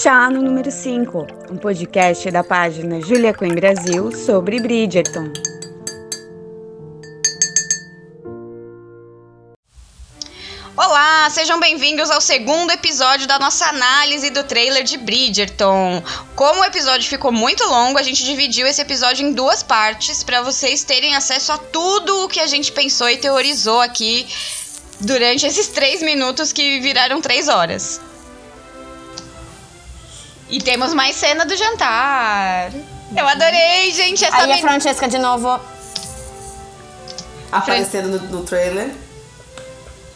Chá no número 5, um podcast da página Julia Queen Brasil sobre Bridgerton. Olá, sejam bem-vindos ao segundo episódio da nossa análise do trailer de Bridgerton. Como o episódio ficou muito longo, a gente dividiu esse episódio em duas partes para vocês terem acesso a tudo o que a gente pensou e teorizou aqui durante esses três minutos que viraram três horas. E temos mais cena do jantar. Eu adorei, gente. Essa Aí a men- Francesca de novo. Aparecendo no, no trailer.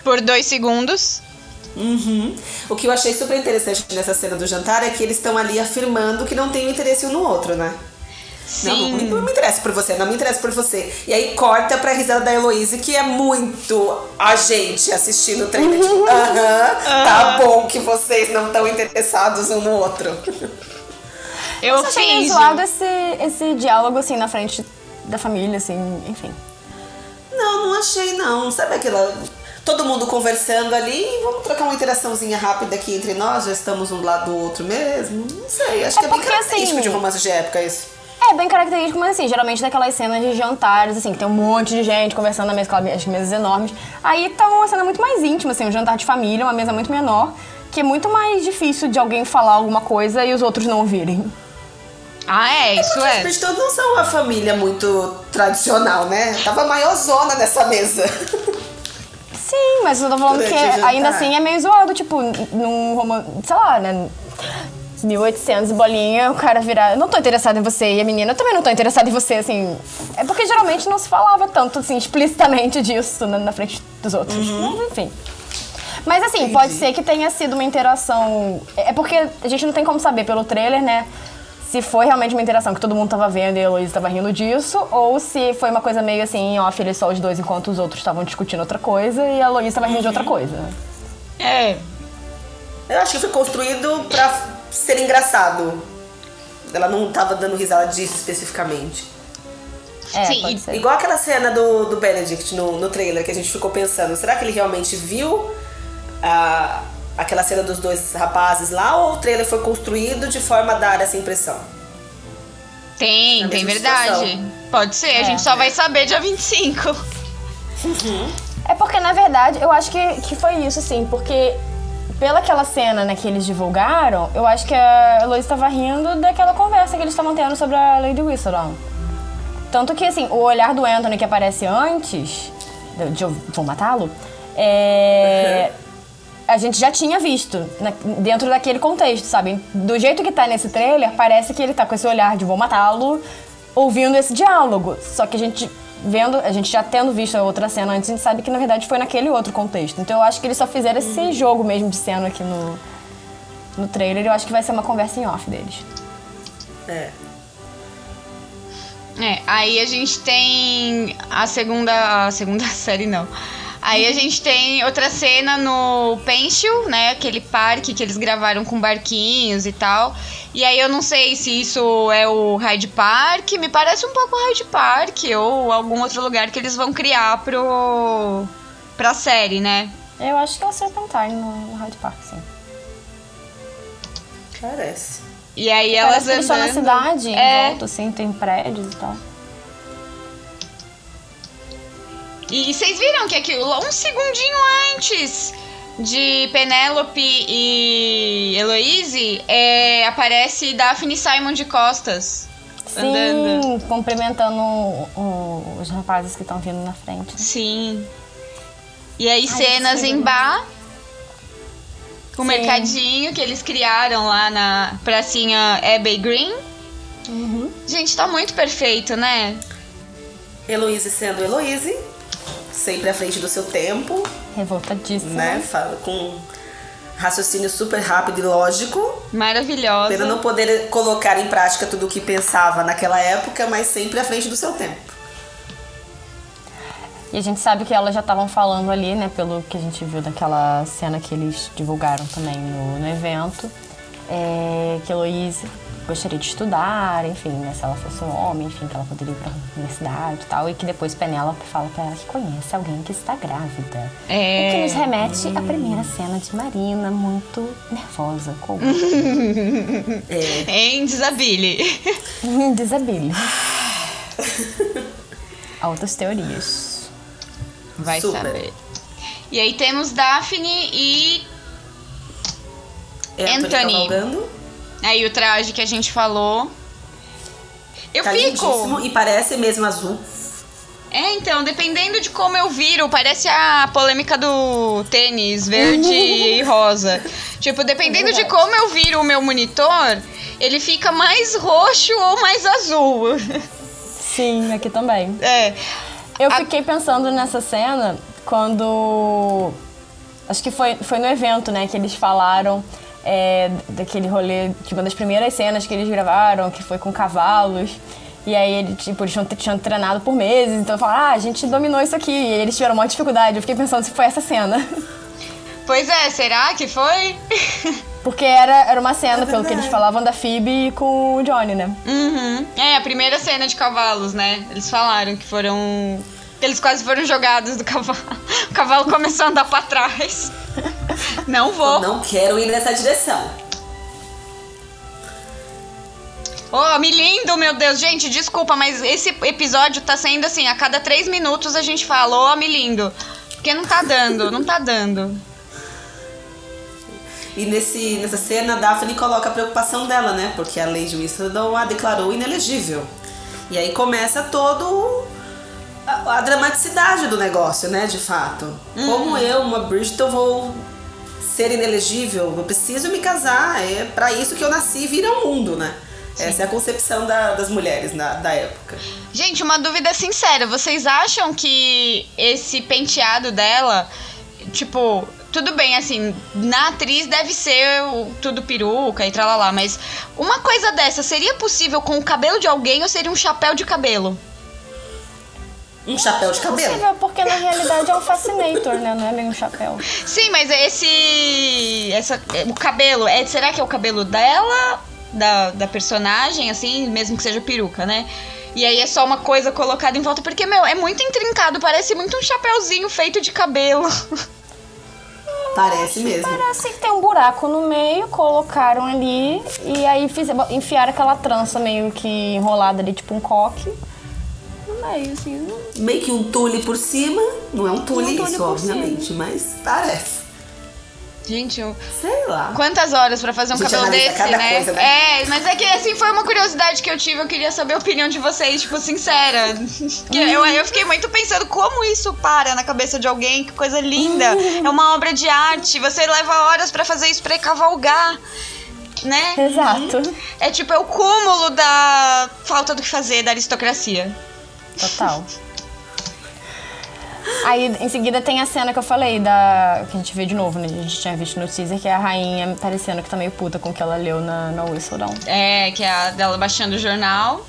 Por dois segundos. Uhum. O que eu achei super interessante nessa cena do jantar é que eles estão ali afirmando que não tem interesse um no outro, né? Não, Sim. não, não me interessa por você, não me interessa por você. E aí corta pra risada da Heloísa, que é muito a gente assistindo o trailer. Tipo, aham, tá bom que vocês não estão interessados um no outro. Eu Eu achei meio zoado esse, esse diálogo, assim, na frente da família, assim, enfim. Não, não achei não. Sabe aquela. Todo mundo conversando ali, vamos trocar uma interaçãozinha rápida aqui entre nós, já estamos um do lado do outro mesmo. Não sei, acho É que é bem porque, característico assim, de romance de época isso. É bem característico, mas assim, geralmente daquelas cenas de jantares, assim, que tem um monte de gente conversando na mesa, aquelas mesas enormes. Aí tá uma cena muito mais íntima, assim, um jantar de família, uma mesa muito menor, que é muito mais difícil de alguém falar alguma coisa e os outros não ouvirem. Ah, é, isso Porque é. os Bridgerton não são uma família muito tradicional, né? Tava maior zona nessa mesa. Sim, mas eu tô falando Durante que ainda assim é meio zoado, tipo, num romance, sei lá, né? 1800 bolinha, o cara virar, eu não tô interessado em você, e a menina, eu também não tô interessada em você, assim. É porque geralmente não se falava tanto, assim, explicitamente disso na, na frente dos outros. Uhum. Mas, enfim. Mas assim, pode ser que tenha sido uma interação. É porque a gente não tem como saber pelo trailer, né? Se foi realmente uma interação que todo mundo tava vendo e a Heloísa tava rindo disso, ou se foi uma coisa meio assim, off, eles só os dois enquanto os outros estavam discutindo outra coisa e a Heloísa tava rindo de outra coisa. É. Eu acho que foi construído pra ser engraçado. Ela não tava dando risada disso especificamente. É, Sim, pode ser. Igual aquela cena do, do Benedict no, no trailer que a gente ficou pensando, será que ele realmente viu a, aquela cena dos dois rapazes lá ou o trailer foi construído de forma a dar essa impressão? Tem, tem mesma verdade. situação. Pode ser, a gente só vai saber dia 25. É porque, na verdade, eu acho que, que foi isso, sim, porque pela aquela cena né, que eles divulgaram, eu acho que a Heloísa estava rindo daquela conversa que eles estavam tendo sobre a Lady Whistledown. Tanto que, assim, o olhar do Anthony que aparece antes de eu vou matá-lo, é, a gente já tinha visto na- dentro daquele contexto, sabe? Do jeito que tá nesse trailer, parece que ele tá com esse olhar de vou matá-lo, ouvindo esse diálogo. Só que a gente vendo, a gente já tendo visto a outra cena antes, a gente sabe que na verdade foi naquele outro contexto. Então eu acho que eles só fizeram esse jogo mesmo de cena aqui no, no trailer. Eu acho que vai ser uma conversa em off deles. É. É, aí a gente tem a segunda. A segunda série não. Aí a gente tem outra cena no Pensil, né? Aquele parque que eles gravaram com barquinhos e tal. E aí eu não sei se isso é o Hyde Park, me parece um pouco Hyde Park ou algum outro lugar que eles vão criar pro pra série, né? Eu acho que é o Serpentine no, Hyde Park, sim. Parece. E aí Parece elas eles estão na andando- cidade, em É. volta, assim, tem prédios e tal. E vocês viram que aquilo, um segundinho antes de Penélope e Heloise, é, aparece Daphne Simon de costas. Andando. Sim, cumprimentando o- o- os rapazes que estão vindo na frente. Sim. E aí, Ai, cenas em bar. O Sim. mercadinho que eles criaram lá na pracinha Abbey Green. Uhum. Gente, tá muito perfeito, né? Heloíse sendo Heloíse, sempre à frente do seu tempo, Revoltadíssima. né? Fala com raciocínio super rápido e lógico. Maravilhosa. Pena não poder colocar em prática tudo o que pensava naquela época, mas sempre à frente do seu tempo. E a gente sabe que elas já estavam falando ali, né, pelo que a gente viu daquela cena que eles divulgaram também no, no evento, é, que a Heloíse gostaria de estudar, enfim, né, se ela fosse um homem, enfim, que ela poderia ir pra universidade e tal. E que depois Penélope fala pra ela que conhece alguém que está grávida. É. O que nos remete à primeira cena de Marina, muito nervosa com o Em Desabile. Desabile. Altas teorias. Vai Super. saber. E aí temos Daphne e É Anthony. cavalgando. Aí o traje que a gente falou. Eu Tá fico. e parece mesmo azul. É, então, dependendo de como eu viro, parece a polêmica do tênis verde e rosa. Tipo, dependendo de como eu viro o meu monitor, ele fica mais roxo ou mais azul. Sim, aqui também. É. Eu A- fiquei pensando nessa cena quando. Acho que foi, foi no evento, né, que eles falaram é, daquele rolê, de uma das primeiras cenas que eles gravaram, que foi com cavalos. E aí, ele, tipo, eles tinham, tinham treinado por meses, então falaram, ah, a gente dominou isso aqui. E eles tiveram uma dificuldade. Eu fiquei pensando se foi essa cena. Pois é, será que foi? Porque era, era uma cena, pelo que eles falavam, da Phoebe com o Johnny, né? Uhum. É, a primeira cena de cavalos, né? Eles falaram que foram. que Eles quase foram jogados do cavalo. O cavalo começou a andar pra trás. Não vou. Não quero ir nessa direção. Ô, me lindo, meu Deus. Gente, desculpa, mas esse episódio tá sendo assim, a cada três minutos a gente fala, ô, me lindo. Porque não tá dando, não tá dando. E nesse, nessa cena, a Daphne coloca a preocupação dela, né? Porque a Lady Whistledown a declarou inelegível. E aí começa todo a, a dramaticidade do negócio, né? De fato. Como eu, uma Bridgerton, vou ser inelegível? Eu preciso me casar. É para isso que eu nasci e vir ao mundo, né? Essa é a concepção da- das mulheres na, da época. Gente, uma dúvida sincera. Vocês acham que esse penteado dela, tipo, tudo bem, assim, na atriz deve ser o- tudo peruca e tralalá, mas uma coisa dessa seria possível com o cabelo de alguém ou seria um chapéu de cabelo? Um chapéu de cabelo. Possível, porque na realidade é um fascinator, né? Não é bem um chapéu. Sim, mas esse. Essa, o cabelo, é, será que é o cabelo dela? Da, da personagem, assim, mesmo que seja peruca, né? E aí é só uma coisa colocada em volta, porque, meu, é muito intrincado, parece muito um chapéuzinho feito de cabelo. Parece mesmo. Parece que tem um buraco no meio, colocaram ali e aí fizeram, enfiaram aquela trança meio que enrolada ali, tipo um coque. No meio, assim. Meio que um tule por cima. Não é um tule, Um tule isso, obviamente, mas parece. Gente, eu... Sei lá. quantas horas pra fazer um Gente, cabelo desse, cada né? coisa, né? É, mas é que assim foi uma curiosidade que eu tive, eu queria saber a opinião de vocês, tipo, sincera. Que eu, eu fiquei muito pensando como isso para na cabeça de alguém, que coisa linda. É uma obra de arte, você leva horas pra fazer isso pra cavalgar. Né? Exato. É tipo, é o cúmulo da falta do que fazer da aristocracia. Total. Aí, em seguida, tem a cena que eu falei, da que a gente vê de novo, né? A gente tinha visto no teaser, que é a rainha parecendo que tá meio puta com o que ela leu na, na Whistledown. É, que é a dela baixando o jornal.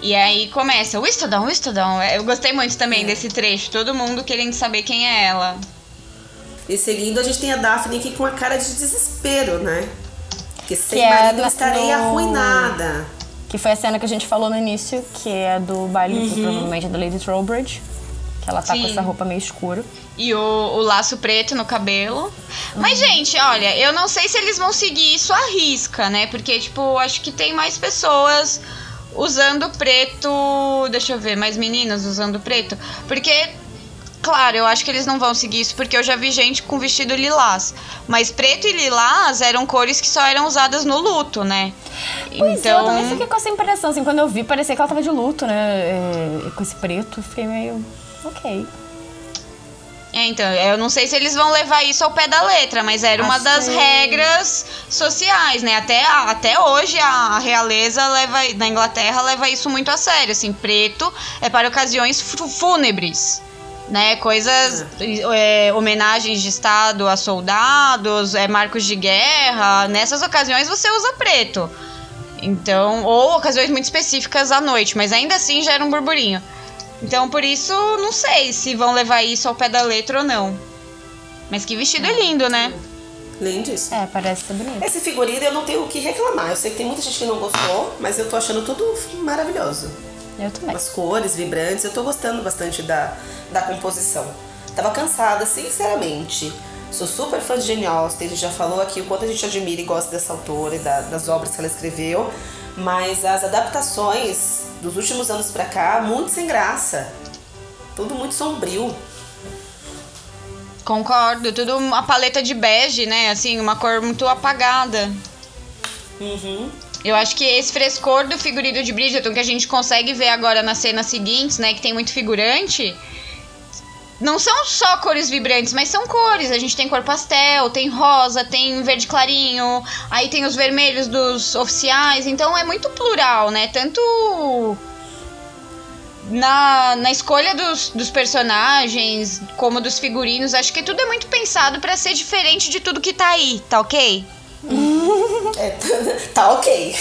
E aí começa, Whistledown, Whistledown. Eu gostei muito também desse trecho, todo mundo querendo saber quem é ela. E seguindo, a gente tem a Daphne aqui com a cara de desespero, né? Porque sem Que é marido eu na- estarei no- arruinada. Que foi a cena que a gente falou no início, que é do baile, que provavelmente é da Lady Trowbridge. Que ela tá com Sim. essa roupa meio escura. E o, o laço preto no cabelo. Mas, gente, olha, eu não sei se eles vão seguir isso à risca, né? Porque, tipo, acho que tem mais pessoas usando preto. Deixa eu ver, mais meninas usando preto. Porque, claro, eu acho que eles não vão seguir isso, porque eu já vi gente com vestido lilás. Mas preto e lilás eram cores que só eram usadas no luto, né? Pois é, eu também fiquei com essa impressão, assim, quando eu vi, parecia que ela tava de luto, né? É, com esse preto, fiquei meio. Ok. É, então, eu não sei se eles vão levar isso ao pé da letra, mas era uma Acho das regras sociais, né? Até, até hoje a realeza leva, na Inglaterra leva isso muito a sério, assim, preto é para ocasiões fúnebres. Né, coisas, é, homenagens de estado a soldados, é, marcos de guerra. Nessas ocasiões você usa preto. Então, ou ocasiões muito específicas à noite, mas ainda assim já era um burburinho. Então, por isso, não sei se vão levar isso ao pé da letra ou não. Mas que vestido lindo, né? Lindíssimo. É, parece ser bonito. Esse figurino eu não tenho o que reclamar. Eu sei que tem muita gente que não gostou, mas eu tô achando tudo maravilhoso. Eu também. As cores vibrantes, eu tô gostando bastante da, da composição. Tava cansada, sinceramente. Sou super fã de Jane Austen, a gente já falou aqui o quanto a gente admira e gosta dessa autora e da- das obras que ela escreveu, mas as adaptações dos últimos anos pra cá, muito sem graça. Tudo muito sombrio. Concordo, tudo uma paleta de bege, né? Assim, uma cor muito apagada. Uhum. Eu acho que esse frescor do figurino de Bridgerton que a gente consegue ver agora nas cenas seguintes, né? Que tem muito figurante. Não são só cores vibrantes, mas são cores. A gente tem cor pastel, tem rosa, tem verde clarinho, aí tem os vermelhos dos oficiais. Então é muito plural, né? Tanto na, na escolha dos, dos personagens, como dos figurinos. Acho que tudo é muito pensado pra ser diferente de tudo que tá aí, tá ok? É, tá ok.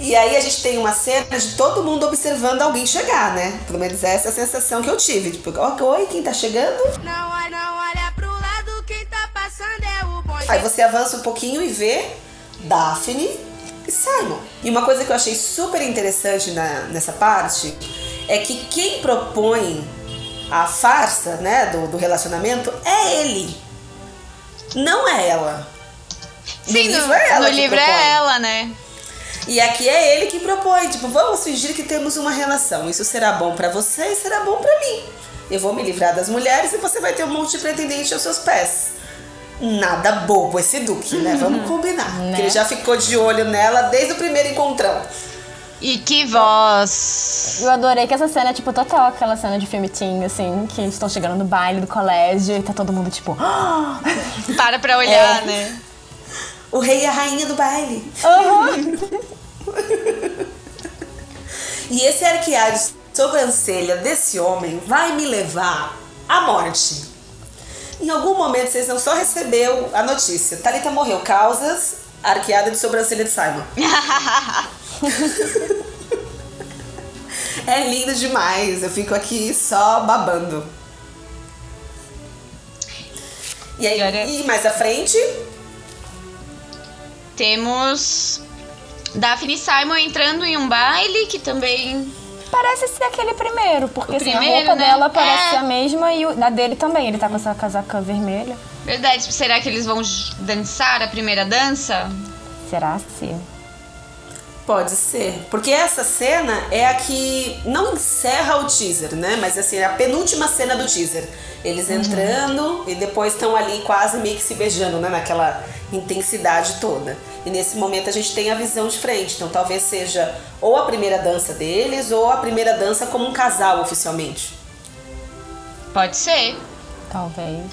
E aí a gente tem uma cena de todo mundo observando alguém chegar, né? Pelo menos essa é a sensação que eu tive. Tipo, oi, quem tá chegando? Não não olha pro lado, quem tá passando é o bonde. Aí você avança um pouquinho e vê Daphne e Simon. E uma coisa que eu achei super interessante na, nessa parte é que quem propõe a farsa, né, do, do relacionamento é ele. Não é ela. Sim, no no, livro é ela no que livro é ela, né? E aqui é ele que propõe, tipo, vamos fingir que temos uma relação. Isso será bom pra você e será bom pra mim. Eu vou me livrar das mulheres e você vai ter um monte de pretendente aos seus pés. Nada bobo esse Duque, né? Vamos combinar. Porque ele já ficou de olho nela desde o primeiro encontrão. E que voz! Eu adorei que essa cena é tipo total aquela cena de filme teen, assim, que eles estão chegando no baile do colégio e tá todo mundo tipo. Para pra olhar, É. né? O rei e a rainha do baile. e esse arqueado de sobrancelha desse homem vai me levar à morte. Em algum momento vocês não só recebeu a notícia. Thalita morreu, causas arqueada de sobrancelha de Simon. é lindo demais. Eu fico aqui só babando. E aí, Agora- e mais à frente, Temos Daphne e Simon entrando em um baile que também. Parece ser aquele primeiro, porque assim, a primeiro, roupa né? dela parece É. ser a mesma e a dele também. Ele tá com essa casaca vermelha. Verdade, será que eles vão dançar a primeira dança? Será se? Pode ser. Porque essa cena é a que não encerra o teaser, né? Mas assim, é a penúltima cena do teaser. Eles entrando e depois estão ali quase meio que se beijando, né? Naquela intensidade toda. E nesse momento a gente tem a visão de frente. Então talvez seja ou a primeira dança deles ou a primeira dança como um casal oficialmente. Pode ser. Talvez.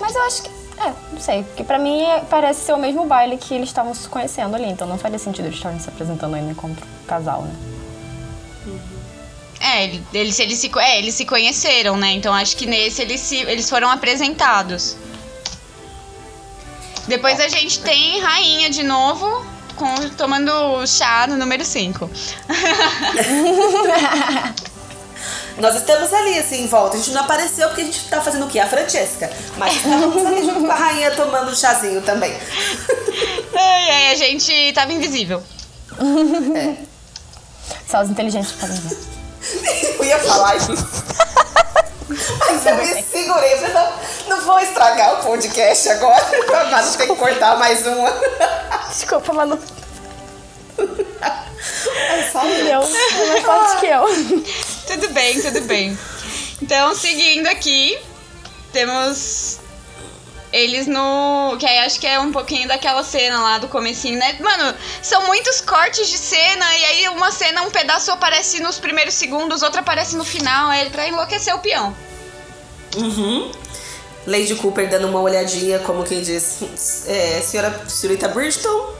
Mas eu acho que. É, não sei. Porque pra mim é- parece ser o mesmo baile que eles estavam se conhecendo ali. Então não faria sentido eles estarem se apresentando ainda como casal, né? É, ele- eles, eles, se, é, eles se conheceram, né? Então acho que nesse eles, se, eles foram apresentados. Depois a gente tem Rainha de novo, com, tomando chá no número 5. Nós estamos ali, assim, em volta. A gente não apareceu porque a gente tá fazendo o quê? A Francesca. Mas estávamos ali junto com a rainha tomando um chazinho também. Ai, ai, a gente tava invisível. Só os inteligentes podem ver. Eu ia falar isso. Mas eu me segurei. Eu não, não vou estragar o podcast agora. Mas tem que cortar mais uma. Desculpa, Manu. É só eu. Eu, é mais forte que eu. Tudo bem, tudo bem. Então, seguindo aqui, temos eles no. Que aí acho que é um pouquinho daquela cena lá do comecinho, né? Mano, são muitos cortes de cena, e aí uma cena, um pedaço aparece nos primeiros segundos, outra aparece no final, é pra enlouquecer o peão. Uhum. Lady Cooper dando uma olhadinha, como quem diz, é, senhora senhorita Bridgeton.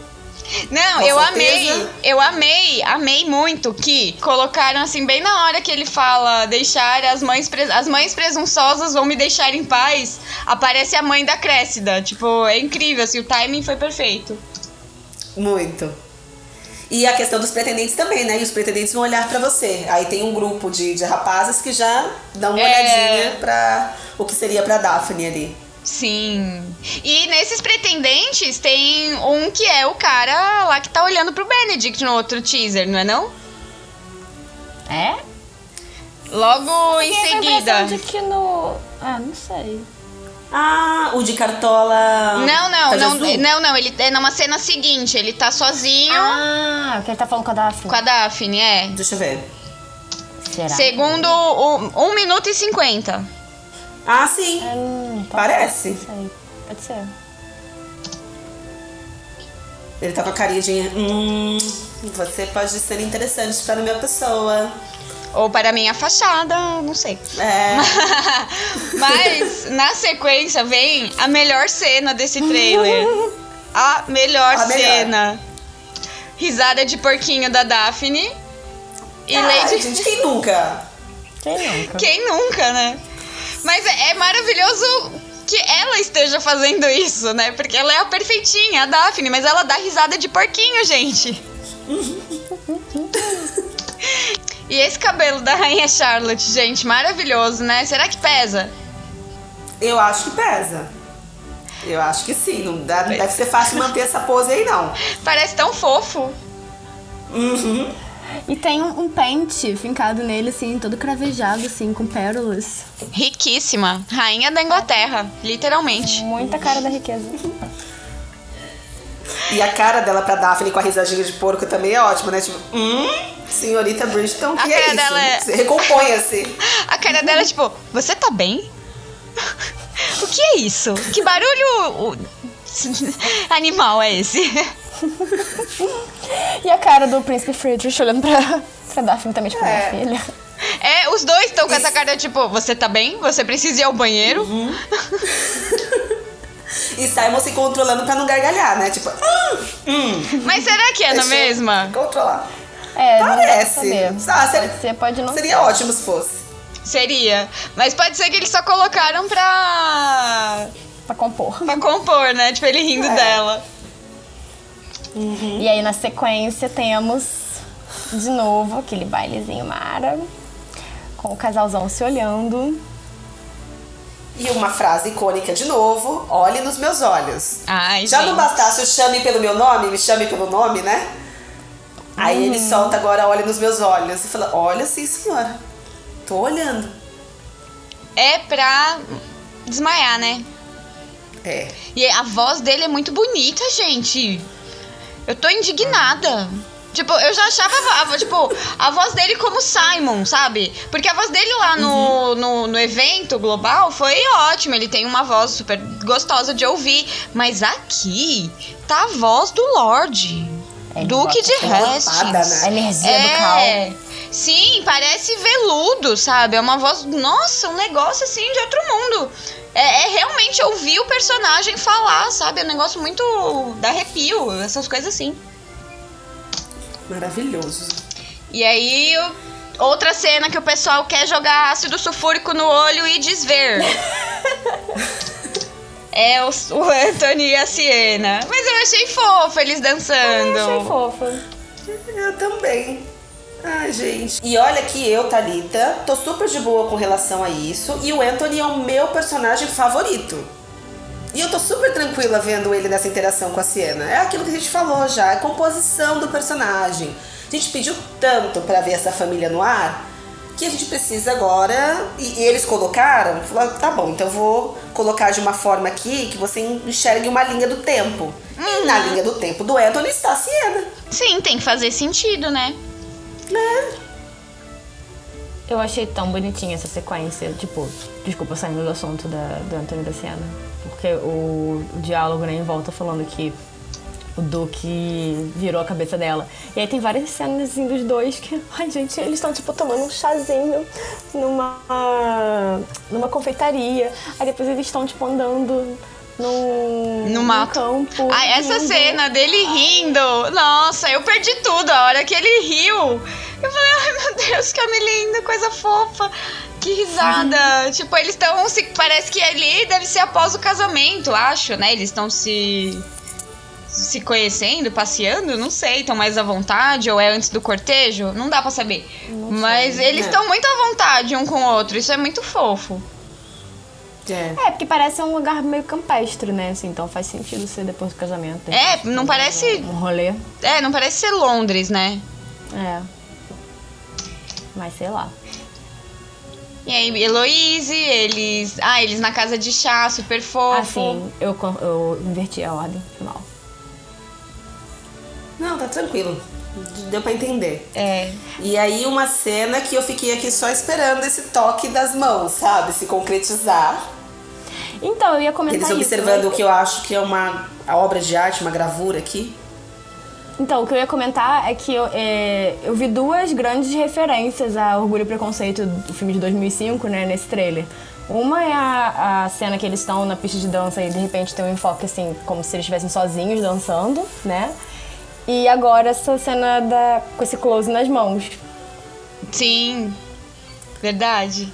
Não, Com eu certeza. amei, eu amei, amei muito que colocaram assim, bem na hora que ele fala deixar as mães, as mães presunçosas vão me deixar em paz, aparece a mãe da Cressida. Tipo, é incrível, assim, o timing foi perfeito. Muito. E a questão dos pretendentes também, né? E os pretendentes vão olhar pra você. Aí tem um grupo de, de rapazes que já dão uma É. olhadinha pra o que seria pra Daphne ali. Sim. E nesses pretendentes tem um que é o cara lá que tá olhando pro Benedict no outro teaser, não é não? É? Logo em seguida. de que no... Ah, não sei. Ah, o de cartola. Não, não, não, azul? não, não, ele é numa cena seguinte, ele tá sozinho Ah, o que ele tá falando com a Daphne. com a Daphne, é. Deixa eu ver. Será? Segundo o 1 minuto e 50. Ah, sim. Hum, tá Parece. Sei. Pode ser. Ele tá com a carinha de. Hum, você pode ser interessante para a minha pessoa. Ou para minha fachada, não sei. É. Mas na sequência vem a melhor cena desse trailer. A melhor A melhor. cena. Risada de porquinho da Daphne. E Ai, Lady. gente, quem nunca? Quem nunca? Quem nunca, né? Mas é, é maravilhoso que ela esteja fazendo isso, né? Porque ela é a perfeitinha, a Daphne, mas ela dá risada de porquinho, gente. e esse cabelo da Rainha Charlotte, gente, maravilhoso, né? Será que pesa? Eu acho que pesa. Eu acho que sim. Não dá- não deve ser fácil manter essa pose aí, não. Parece tão fofo. E tem um, um pente fincado nele, assim, todo cravejado, assim, com pérolas. Riquíssima. Rainha da Inglaterra, literalmente. Muita cara da riqueza. E a cara dela pra Daphne com a risadinha de porco também é ótima, né? Tipo, hum, senhorita Bridgeton, A que é cara isso? dela é- Você Recomponha-se. A cara dela é tipo, você tá bem? o que é isso? Que barulho animal é esse? E a cara do príncipe Friedrich olhando pra, pra Daphne também, tipo, É. minha filha. É, os dois estão com essa cara tipo, você tá bem? Você precisa ir ao banheiro? E Simon se controlando pra não gargalhar, né? Tipo, hum, hum. Mas será que é na mesma? Controlar. É, Parece. Ah, seria- pode ser, pode não Seria ser. ótimo se fosse. Seria. Mas pode ser que eles só colocaram pra. Pra compor. pra compor, né? Tipo, ele rindo É. dela. E aí, na sequência, temos de novo aquele bailezinho mara. Com o casalzão se olhando. E uma frase icônica de novo: olhe nos meus olhos. Ai, Já gente. não bastasse o chame pelo meu nome, me chame pelo nome, né? Aí ele solta agora, olha nos meus olhos. E fala: Olha sim, senhora. Tô olhando. É pra desmaiar, né? É. E a voz dele é muito bonita, gente. Eu tô indignada. Tipo, eu já achava, a- tipo, a voz dele como Simon, sabe? Porque a voz dele lá no, no, no evento global foi ótima. Ele tem uma voz super gostosa de ouvir. Mas aqui tá a voz do Lorde. Ele Duque de Hastings. né? A energia do É. Sim, parece veludo, sabe? É uma voz, nossa, um negócio assim de outro mundo. É, é realmente ouvir o personagem falar, sabe? É um negócio muito. dá arrepio, essas coisas assim. Maravilhoso. E aí, outra cena que o pessoal quer jogar ácido sulfúrico no olho e desver. é o, o Anthony e a Siena. Mas eu achei fofo eles dançando. Eu achei fofa. Eu também. Ai, gente. E olha que eu, Thalita, tô super de boa com relação a isso. E o Anthony é o meu personagem favorito. E eu tô super tranquila vendo ele nessa interação com a Siena. É aquilo que a gente falou já, é a composição do personagem. A gente pediu tanto pra ver essa família no ar que a gente precisa agora. E, e eles colocaram, falaram, tá bom, então eu vou colocar de uma forma aqui que você enxergue uma linha do tempo. E na linha do tempo do Anthony está a Siena. Sim, tem que fazer sentido, né? Eu achei tão bonitinha essa sequência, tipo, desculpa saindo do assunto da, do Antônio da Siena. Porque o, o diálogo, né, em volta falando que o Duque virou a cabeça dela. E aí tem várias cenas assim, dos dois que, ai gente, eles estão tipo tomando um chazinho numa, numa confeitaria. Aí depois eles estão tipo andando num, No mato. campo. Ai, essa rindo. cena dele rindo. Nossa, eu perdi tudo. A hora que ele riu. Eu falei, ai meu Deus, que homem lindo, coisa fofa. Que risada. tipo, eles estão se. Parece que ali deve ser após o casamento, acho, né? Eles estão se. se conhecendo, passeando, não sei, estão mais à vontade, ou é antes do cortejo, não dá pra saber. Mas eles É. estão muito à vontade um com o outro, isso é muito fofo. É. É, porque parece um lugar meio campestre, né? Assim, então faz sentido ser depois do casamento. É, não parece. Um rolê. É, não parece ser Londres, né? É. Mas sei lá. E aí, Heloise, eles. Ah, eles na casa de chá, super fofo. Assim, eu, eu inverti a ordem final. Não, tá tranquilo. Deu pra entender. É. E aí uma cena que eu fiquei aqui só esperando esse toque das mãos, sabe? Se concretizar. Então, eu ia comentar Eles isso. observando né? o que eu acho que é uma a obra de arte, uma gravura aqui. Então, o que eu ia comentar é que eu, é, eu vi duas grandes referências a Orgulho e Preconceito do filme de 2005, né, nesse trailer. Uma é a, a cena que eles estão na pista de dança e de repente tem um enfoque assim, como se eles estivessem sozinhos dançando, né? E agora essa cena da, com esse close nas mãos. Sim. Verdade.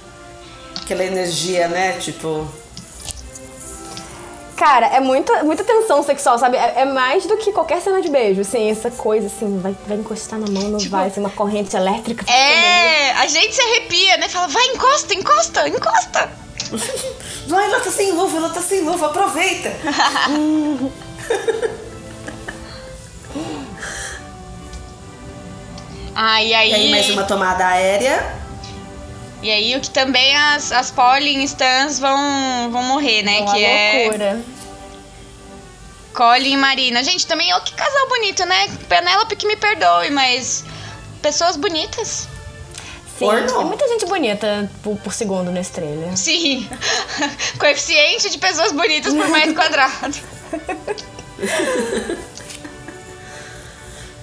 Aquela energia, né? Tipo. Cara, é muita, muita tensão sexual, sabe? É, é mais do que qualquer cena de beijo, assim, essa coisa assim, vai, vai encostar na mão, não vai, assim, uma corrente elétrica. É, a gente se arrepia, né? Fala, vai, encosta, encosta, encosta. Vai, ela tá sem luva, ela tá sem luva, aproveita! Ah, e aí. Aí mais uma tomada aérea. E aí, o que também as, as Pauline Stans vão, vão morrer, né? Uma que é loucura. Colin e Marina. Gente, também, ó, que casal bonito, né? Penélope que me perdoe, mas. Pessoas bonitas. Sim, muita gente bonita por, por segundo nesse trailer. Sim. Coeficiente de pessoas bonitas por metro quadrado.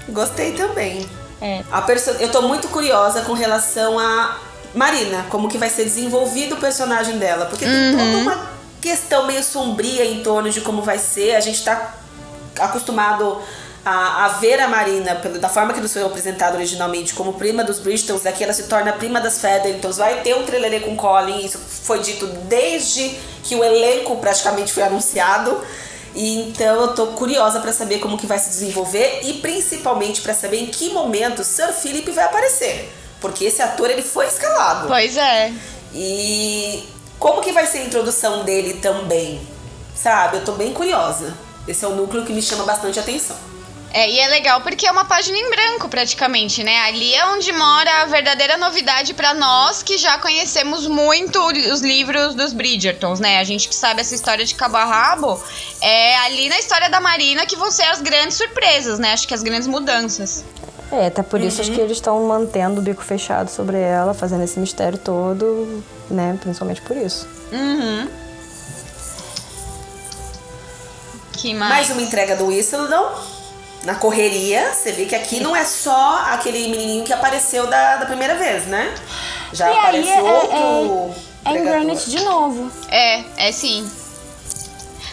Gostei também. É. A perso... Eu tô muito curiosa com relação a Marina, como que vai ser desenvolvido o personagem dela. Porque tem toda uma questão meio sombria em torno de como vai ser. A gente tá acostumado a, a ver a Marina, da forma que nos foi apresentada originalmente, como prima dos Bridgetons, aqui ela se torna prima das Feathertons. Vai ter um trelelê com Colin, isso foi dito desde que o elenco praticamente foi anunciado. E então eu tô curiosa pra saber como que vai se desenvolver e principalmente pra saber em que momento Sir Philip vai aparecer. Porque esse ator ele foi escalado. Pois é. E como que vai ser a introdução dele também? Sabe? Eu tô bem curiosa. Esse é o núcleo que me chama bastante atenção. É, e é legal porque é uma página em branco, praticamente, né? Ali é onde mora a verdadeira novidade pra nós que já conhecemos muito os livros dos Bridgertons, né? A gente que sabe essa história de cabo a rabo, é ali na história da Marina que vão ser as grandes surpresas, né? Acho que as grandes mudanças. É, até por isso acho que eles estão mantendo o bico fechado sobre ela, fazendo esse mistério todo, né? Principalmente por isso. Uhum. Que mais? Mais uma entrega do Whistledown. Na correria, você vê que aqui não é só aquele menininho que apareceu da, da primeira vez, né? Já E aí aparece é- outro. É em pregador. Granite de novo. É, é sim.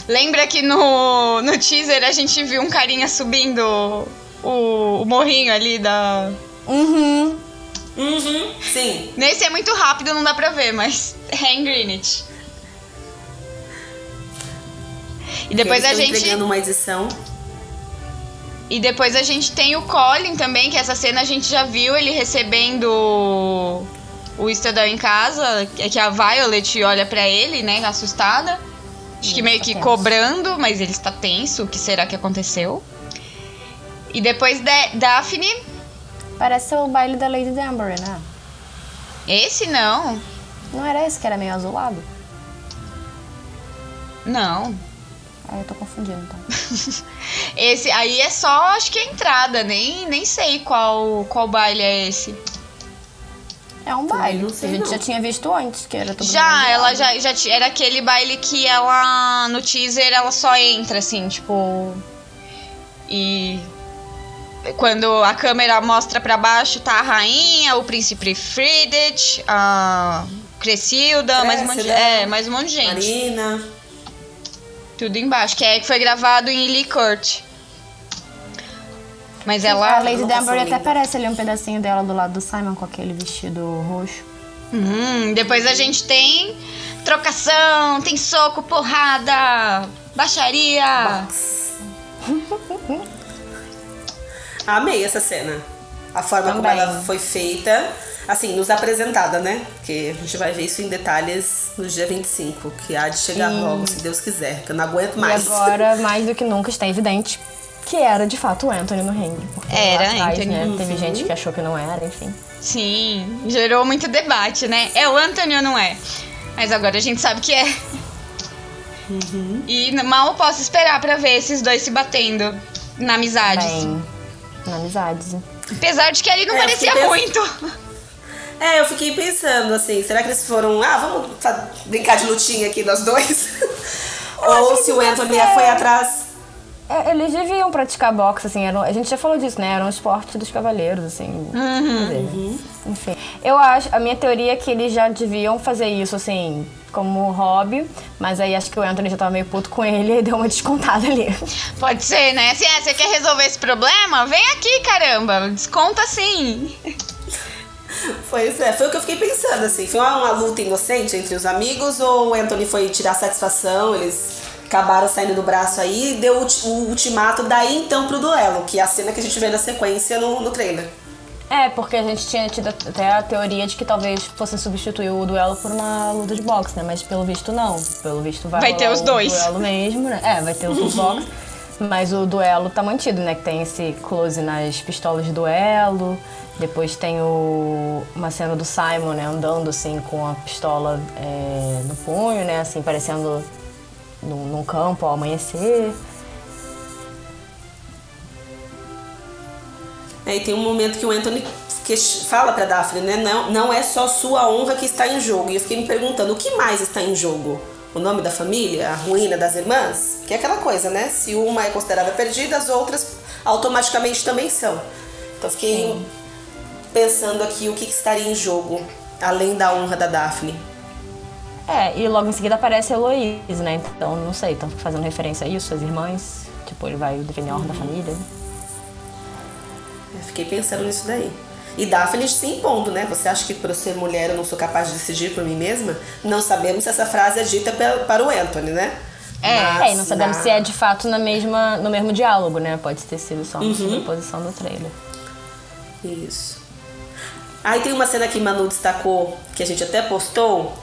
Lembra que no, no teaser a gente viu um carinha subindo o, o morrinho ali da. Uhum. Uhum, sim. Nesse é muito rápido, não dá pra ver, mas é em Greenwich. E depois a gente. entregando uma edição. E depois a gente tem o Colin também, que essa cena a gente já viu ele recebendo o Estadão em casa, é que a Violet olha pra ele, né, assustada. Acho que meio tá que tenso. cobrando, mas ele está tenso, o que será que aconteceu? E depois da Daphne, Parece ser o baile da Lady Danbury, né? esse não. Não era esse que era meio azulado? Não. Aí eu tô confundindo, então. Esse aí é só, acho que a entrada, nem, nem sei qual, qual baile é esse. É um baile. não sei, a gente não. já tinha visto antes, que era todo mundo Já, ela já, já era aquele baile que ela no teaser ela só entra assim, tipo e quando a câmera mostra pra baixo tá a rainha, o príncipe Friedrich, a Cressilda, mais um monte de, Cressida. é, mais um monte de gente. Marina. Tudo embaixo, que é que foi gravado em Lee Court. Mas ela A Lady Danbury até linda. aparece ali um pedacinho dela do lado do Simon com aquele vestido roxo. Hum, depois a gente tem trocação, tem soco, porrada, baixaria. Amei essa cena. A forma como Também. ela foi feita, assim, nos apresentada, né? Porque a gente vai ver isso em detalhes no dia 25, que há de chegar E- logo, se Deus quiser, que eu não aguento E mais. agora, mais do que nunca, está evidente que era de fato o Anthony no ringue. Era atrás, Anthony. Né, teve gente que achou que não era, enfim. Sim, gerou muito debate, né? É o Anthony ou não é? Mas agora a gente sabe que é. E mal posso esperar pra ver esses dois se batendo na amizade. Bem, amizades. Apesar de que ali não É, parecia muito. É, eu fiquei pensando assim, será que eles foram, ah, vamos brincar de lutinha aqui nós dois? Ou se o Anthony ser. foi atrás. É, eles deviam praticar boxe, assim, era, a gente já falou disso, né? Era um esporte dos cavaleiros, assim. quer dizer, Enfim. Eu acho, a minha teoria é que eles já deviam fazer isso, assim, como hobby, mas aí acho que o Anthony já tava meio puto com ele e deu uma descontada ali. Pode ser, né? Assim, ah, você quer resolver esse problema? Vem aqui, caramba. Desconta sim. Pois é, foi o que eu fiquei pensando, assim. Foi uma, uma luta inocente entre os amigos ou o Anthony foi tirar satisfação, eles acabaram saindo do braço aí e deu o, o ultimato daí então pro duelo, que é a cena que a gente vê na sequência no, no trailer. É, porque a gente tinha tido até a teoria de que talvez fosse substituir o duelo por uma luta de boxe, né? Mas pelo visto não. Pelo visto vai, Vai ter os dois. duelo mesmo, né? É, vai ter os de boxe. Mas o duelo tá mantido, né? Que tem esse close nas pistolas de duelo. Depois tem o, uma cena do Simon, né? Andando assim com a pistola é, no punho, né? Assim, parecendo num, num campo ao amanhecer. Aí tem um momento que o Anthony que fala pra Daphne, né? Não, não é só sua honra que está em jogo. E eu fiquei me perguntando, o que mais está em jogo? O nome da família? A ruína das irmãs? Que é aquela coisa, né? Se uma é considerada perdida, as outras automaticamente também são. Então eu fiquei pensando aqui o que, estaria em jogo, além da honra da Daphne. É, e logo em seguida aparece a Heloísa, né? Então, não sei, estão fazendo referência a isso, as irmãs. Tipo, ele vai defender a honra da família. Eu fiquei pensando nisso daí. E Daphne se impondo, né? Você acha que por eu ser mulher eu não sou capaz de decidir por mim mesma? Não sabemos se essa frase é dita para o Anthony, né? É, Mas É, e não sabemos na- se é de fato na mesma, no mesmo diálogo, né? Pode ter sido só uma sobreposição do trailer. Isso. Aí tem uma cena que Manu destacou, que a gente até postou,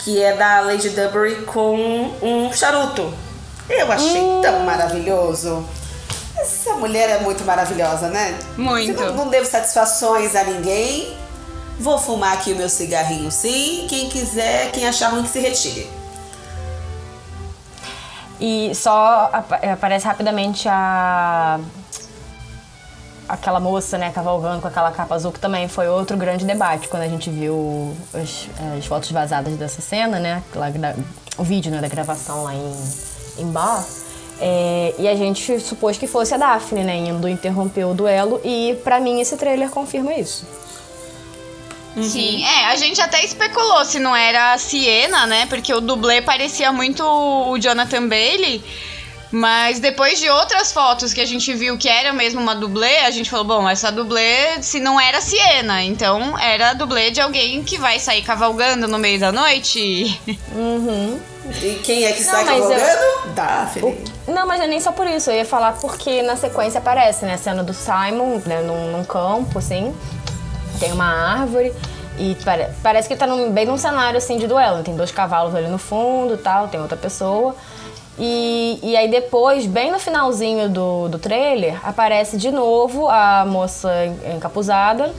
que é da Lady Dubbery com um charuto. Eu achei tão maravilhoso. Essa mulher é muito maravilhosa, né? Muito. Não, não devo satisfações a ninguém. Vou fumar aqui o meu cigarrinho sim. Quem quiser, quem achar ruim que se retire. E só é, aparece rapidamente a. aquela moça, né, cavalgando com aquela capa azul, que também foi outro grande debate quando a gente viu as, as fotos vazadas dessa cena, né? Lá o vídeo né, da gravação lá em, em Bar. É, e a gente supôs que fosse a Daphne, né, indo interromper o duelo, e pra mim esse trailer confirma isso. Sim, é, a gente até especulou se não era a Siena, né? Porque o dublê parecia muito o Jonathan Bailey. Mas depois de outras fotos que a gente viu que era mesmo uma dublê, a gente falou, bom, essa dublê, se não era Siena, então era a dublê de alguém que vai sair cavalgando no meio da noite. Uhum. E quem é que Não, sai mas eu-? Daphne. Não, mas é nem só por isso. Eu ia falar porque na sequência aparece, né? A cena do Simon, né? Num, num campo, assim. Tem uma árvore. E pare- parece que tá num- bem num cenário, assim, de duelo. Tem dois cavalos ali no fundo e tal. Tem outra pessoa. E, e aí depois, bem no finalzinho do, do trailer, aparece de novo a moça encapuzada.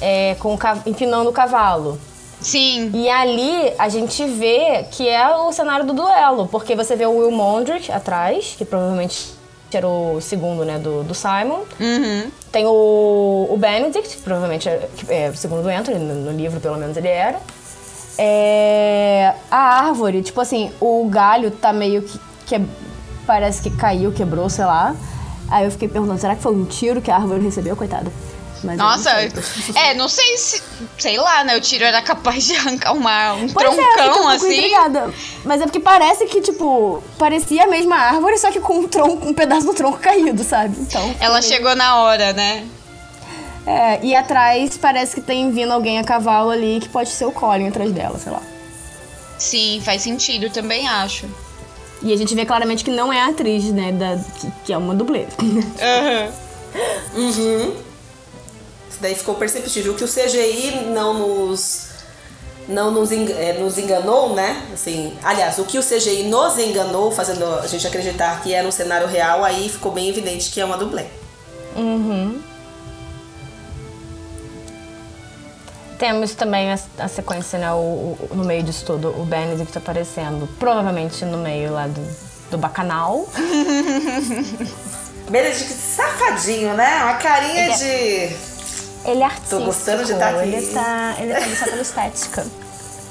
É, com o empinando o cavalo. Sim, E ali a gente vê que é o cenário do duelo, porque você vê o Will Mondrick atrás, que provavelmente era o segundo, né, do, do Simon. uhum. Tem o, o Benedict, que provavelmente é, é o segundo do Anthony, no, no livro pelo menos ele era. É, a árvore, tipo assim, o galho tá meio que, que parece que caiu, quebrou, sei lá. Aí eu fiquei perguntando, será que foi um tiro que a árvore recebeu, coitada? Mas não Nossa, sei. é, não sei se. Sei lá, né? O tiro era capaz de arrancar uma, um Pois é, troncão pouco assim. intrigada. Mas é porque parece que, tipo, parecia a mesma árvore, só que com um, tronco, um pedaço do tronco caído, sabe? Então. Ela chegou na hora, né? É, e atrás parece que tem vindo alguém a cavalo ali que pode ser o Colin atrás dela, sei lá. Sim, faz sentido, também acho. E a gente vê claramente que não é a atriz, né? Da, que, que é uma dublê. Uhum. Isso daí ficou perceptível que o CGI não nos não nos, é, nos enganou, né? Assim, aliás, o que o CGI nos enganou, fazendo a gente acreditar que era um cenário real, aí ficou bem evidente que é uma dublê. Temos também a, a sequência, né? O, o- no meio disso tudo, o Benedict aparecendo, provavelmente no meio lá do, do bacanal. Benedict safadinho, né? Uma carinha Ele de. Ele é artístico. gostando de estar aqui. Ele tá, ele tá só pela estética.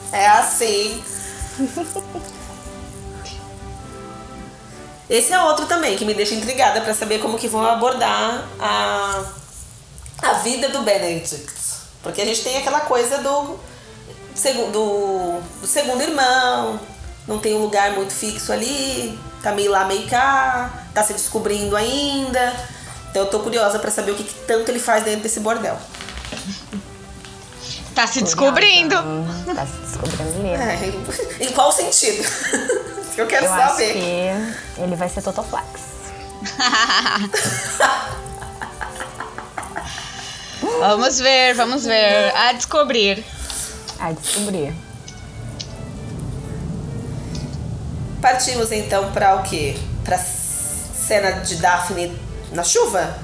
É assim. Esse é outro também que me deixa intrigada pra saber como que vão abordar a, a vida do Benedict. Porque a gente tem aquela coisa do, do, do segundo irmão, não tem um lugar muito fixo ali, tá meio lá, meio cá, tá se descobrindo ainda. Então eu tô curiosa pra saber o que, que tanto ele faz dentro desse bordel. Tá se descobrindo. Tá se descobrindo mesmo. É, em qual sentido? eu quero Eu acho saber. que ele vai ser Totoflex. Vamos ver, vamos ver. A descobrir. A descobrir. Partimos então pra o quê? Pra cena de Daphne na chuva?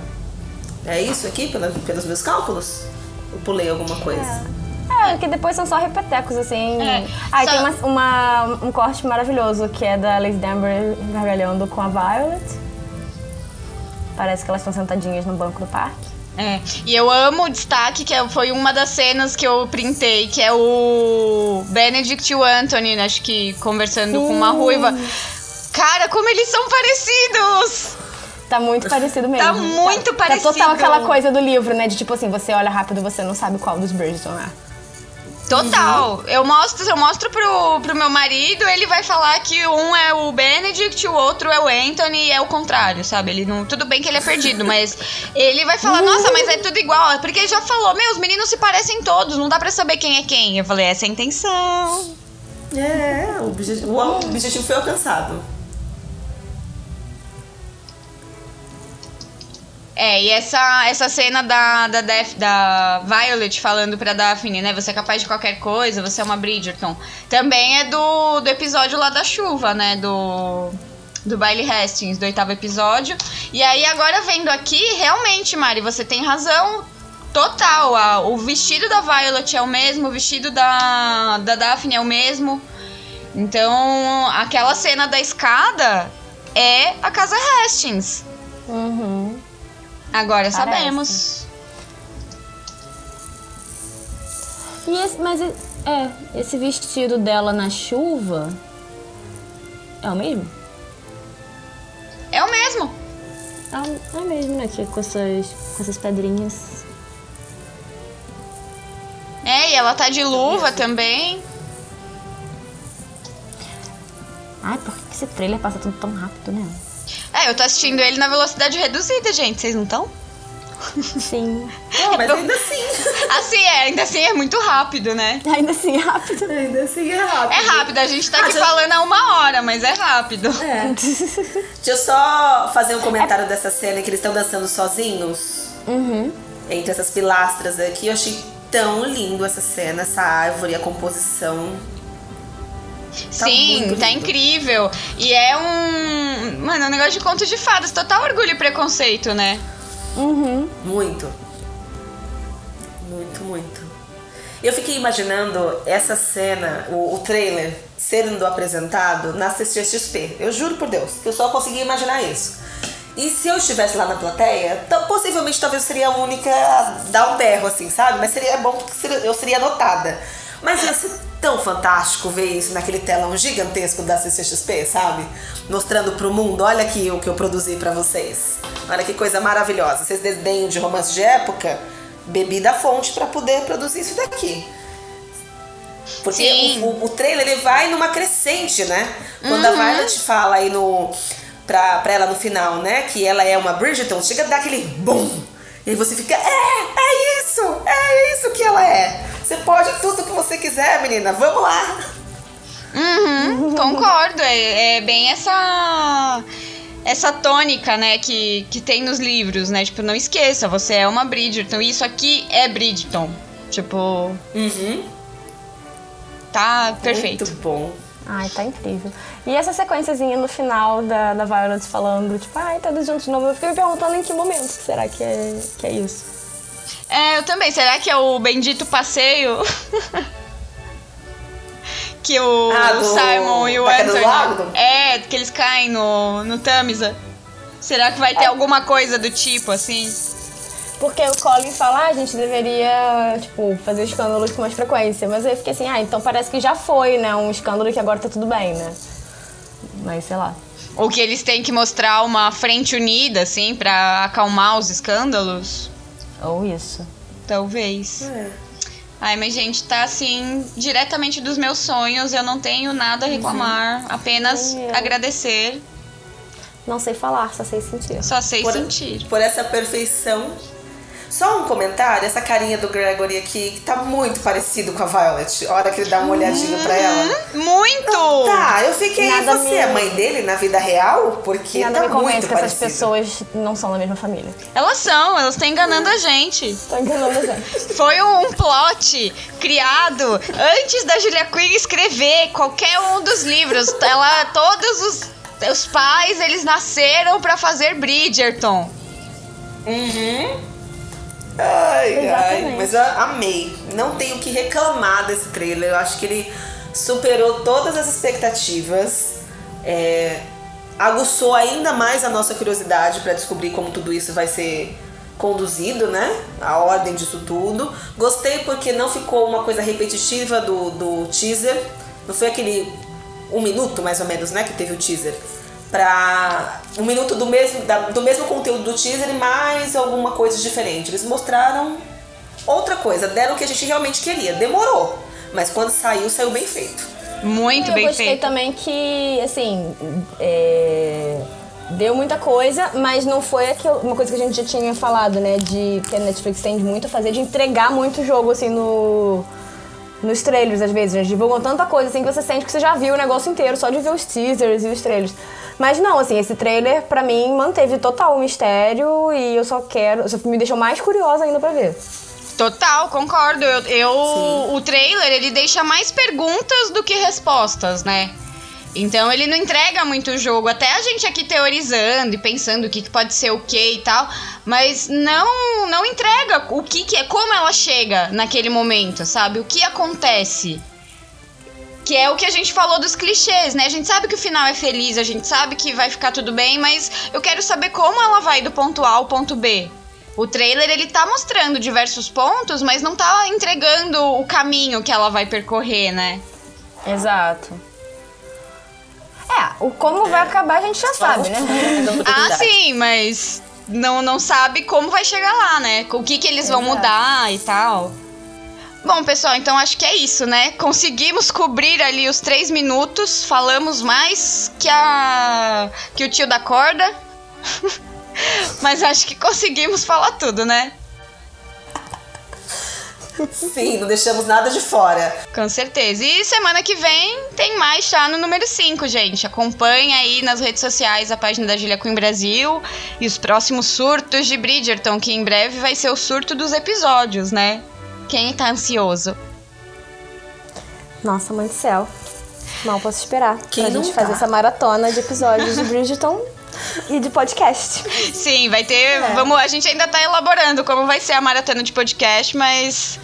É isso aqui, pela- pelos meus cálculos? Eu pulei alguma coisa. É, que depois são só repetecos, assim. É, Aí só- tem uma, uma- um corte maravilhoso que é da Liz Denver gargalhando com a Violet. Parece que elas estão sentadinhas no banco do parque. É. E eu amo o destaque, que é- foi uma das cenas que eu printei, que é o Benedict e o Anthony, acho que conversando com uma ruiva. Cara, como eles são parecidos! Tá muito parecido mesmo. Tá muito Tá parecido. total aquela coisa do livro, né? De tipo assim, você olha rápido você não sabe qual dos Bridgerton é. Total. Eu mostro, eu mostro pro, pro meu marido, ele vai falar que um é o Benedict, o outro é o Anthony e é o contrário, sabe? Ele não. Tudo bem que ele é perdido, mas ele vai falar, nossa, mas é tudo igual. Porque ele já falou, meu, os meninos se parecem todos, não dá pra saber quem é quem. Eu falei, essa é a intenção. É, o objetivo, o objetivo foi alcançado. É, e essa, essa cena da, da, Daph- da Violet falando pra Daphne, né? Você é capaz de qualquer coisa, você é uma Bridgerton. Também é do, do episódio lá da chuva, né? Do, do Baile Hastings, do oitavo episódio. E aí, agora vendo aqui, realmente, Mari, você tem razão total. A- o vestido da Violet é o mesmo, o vestido da, da Daphne é o mesmo. Então, aquela cena da escada é a Casa Hastings. Uhum. Agora Parece. sabemos. E esse, mas é, esse vestido dela na chuva é o mesmo? É o mesmo. É, o- é mesmo, né? Que com essas, com essas pedrinhas. É, e ela tá de luva também. Ai, por que que esse trailer passa tudo tão rápido, né? É, eu tô assistindo ele na velocidade reduzida, gente. Vocês não estão? Sim. Não, mas ainda assim. Assim é, ainda assim é muito rápido, né? Ainda assim, rápido. ainda assim é rápido. É rápido, a gente tá Ah, aqui já- falando há uma hora, mas é rápido. É. Deixa eu só fazer um comentário dessa cena que eles estão dançando sozinhos. Uhum. Entre essas pilastras aqui. Eu achei tão lindo essa cena, essa árvore, a composição. Tá Sim, tá incrível. E é um. Mano, um negócio de conto de fadas. Total orgulho e preconceito, né? Uhum. Muito. Muito, muito. Eu fiquei imaginando essa cena, o, o trailer, sendo apresentado na CCXP. Eu juro por Deus, que eu só consegui imaginar isso. E se eu estivesse lá na plateia, então, possivelmente talvez eu seria a única a dar um berro, assim, sabe? Mas seria bom seria- eu seria notada. Mas ia ser tão fantástico ver isso naquele telão gigantesco da CCXP, sabe? Mostrando pro mundo, olha aqui o que eu produzi pra vocês. Olha que coisa maravilhosa. Vocês desdenham de romance de época? Bebi da fonte pra poder produzir isso daqui. Porque Sim. o, o, trailer ele vai numa crescente, né? Quando a Violet fala aí no. Pra, pra ela no final, né? Que ela é uma Bridgerton, chega a dar aquele BUM! E aí você fica, é, é isso! É isso que ela é! Você pode tudo que você quiser, menina, vamos lá! Uhum, concordo. É, é bem essa essa tônica, né, que, que tem nos livros, né? Tipo, não esqueça, você é uma Bridgerton. Isso aqui é Bridgerton. Tipo, Uhum. tá perfeito. Muito bom. Ai, tá incrível. E essa sequenciazinha no final da, da Violet falando, tipo, ai, todos juntos de novo. Eu fiquei me perguntando em que momento será que é, que é isso. É, eu também. Será que é o bendito passeio? que o, Ah, do- Simon e o da Anthony. lago? É, que eles caem no, no Tamisa. Será que vai ter alguma coisa do tipo assim? Porque o Colin fala, ah, a gente deveria, tipo, fazer escândalos com mais frequência. Mas eu fiquei assim, ah, então parece que já foi, né? Um escândalo que agora tá tudo bem, né? Mas sei lá. Ou que eles têm que mostrar uma frente unida, assim, pra acalmar os escândalos? Ou isso. Talvez. É. Ai, mas gente, tá assim, diretamente dos meus sonhos. Eu não tenho nada a reclamar. Apenas É. agradecer. Não sei falar, só sei sentir. Só sei Por, sentir. por essa perfeição. Só um comentário, essa carinha do Gregory aqui, que tá muito parecido com a Violet. A hora que ele dá uma olhadinha pra ela. Muito! Tá, eu fiquei. Nada você me- é mãe dele na vida real? Porque Nada tá me muito que essas pessoas não são da mesma família. Elas são, elas estão enganando a gente. Tô enganando a gente. Foi um plot criado antes da Julia Quinn escrever qualquer um dos livros. Ela, todos os, os pais, eles nasceram pra fazer Bridgerton. Ai, ai, Exatamente. mas eu amei. Não tenho o que reclamar desse trailer. Eu acho que ele superou todas as expectativas. É, aguçou ainda mais a nossa curiosidade pra descobrir como tudo isso vai ser conduzido, né? A ordem disso tudo. Gostei porque não ficou uma coisa repetitiva do, do teaser. Não foi aquele um minuto, mais ou menos, né? Que teve o teaser. Pra um minuto do mesmo, da- do mesmo conteúdo do teaser e mais alguma coisa diferente. Eles mostraram outra coisa, deram o que a gente realmente queria. Demorou, mas quando saiu, saiu bem feito. Muito eu bem gostei feito. também que, assim, é, deu muita coisa, mas não foi aquilo, uma coisa que a gente já tinha falado, né? De que a Netflix tende muito a fazer, de entregar muito jogo, assim, no, nos trailers, às vezes. Eles divulgam tanta coisa, assim, que você sente que você já viu o negócio inteiro, só de ver os teasers e os trailers. Mas não, assim, esse trailer, pra mim, manteve total o mistério e eu só quero... Só me deixou mais curiosa ainda pra ver. Total, concordo. Eu, eu- o trailer ele deixa mais perguntas do que respostas, né? Então ele não entrega muito jogo. Até a gente aqui teorizando e pensando o que, que pode ser o que e tal, mas não não entrega o que, que é, como ela chega naquele momento, sabe? O que acontece. Que é o que a gente falou dos clichês, né? A gente sabe que o final é feliz, a gente sabe que vai ficar tudo bem, mas eu quero saber como ela vai do ponto A ao ponto B. O trailer ele tá mostrando diversos pontos, mas não tá entregando o caminho que ela vai percorrer, né? Exato. É, o como vai acabar a gente já sabe, né? Ah, sim, mas não, não sabe como vai chegar lá, né? O que, que eles vão Exato. mudar e tal. Bom, pessoal, então acho que é isso, né? Conseguimos cobrir ali os três minutos, falamos mais que a que o tio da corda. Mas acho que conseguimos falar tudo, né? Sim, não deixamos nada de fora. Com certeza. E semana que vem tem mais chá no número 5, gente. Acompanha aí nas redes sociais a página da Julia Queen Brasil e os próximos surtos de Bridgerton, que em breve vai ser o surto dos episódios, né? Quem tá ansioso? Nossa, mãe do céu. Mal posso esperar Quem pra gente tá? fazer essa maratona de episódios de Bridgerton e de podcast. Sim, vai ter. Vamos, a gente ainda tá elaborando como vai ser a maratona de podcast, mas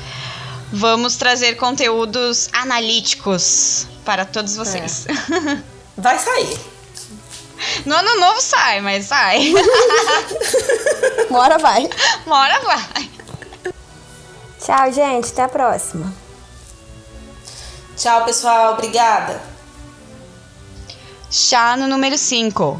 vamos trazer conteúdos analíticos para todos vocês. Vai sair. No ano novo sai, mas sai. Uma hora vai. Uma hora vai. Tchau, gente. Até a próxima. Tchau, pessoal. Obrigada. Chá no número 5.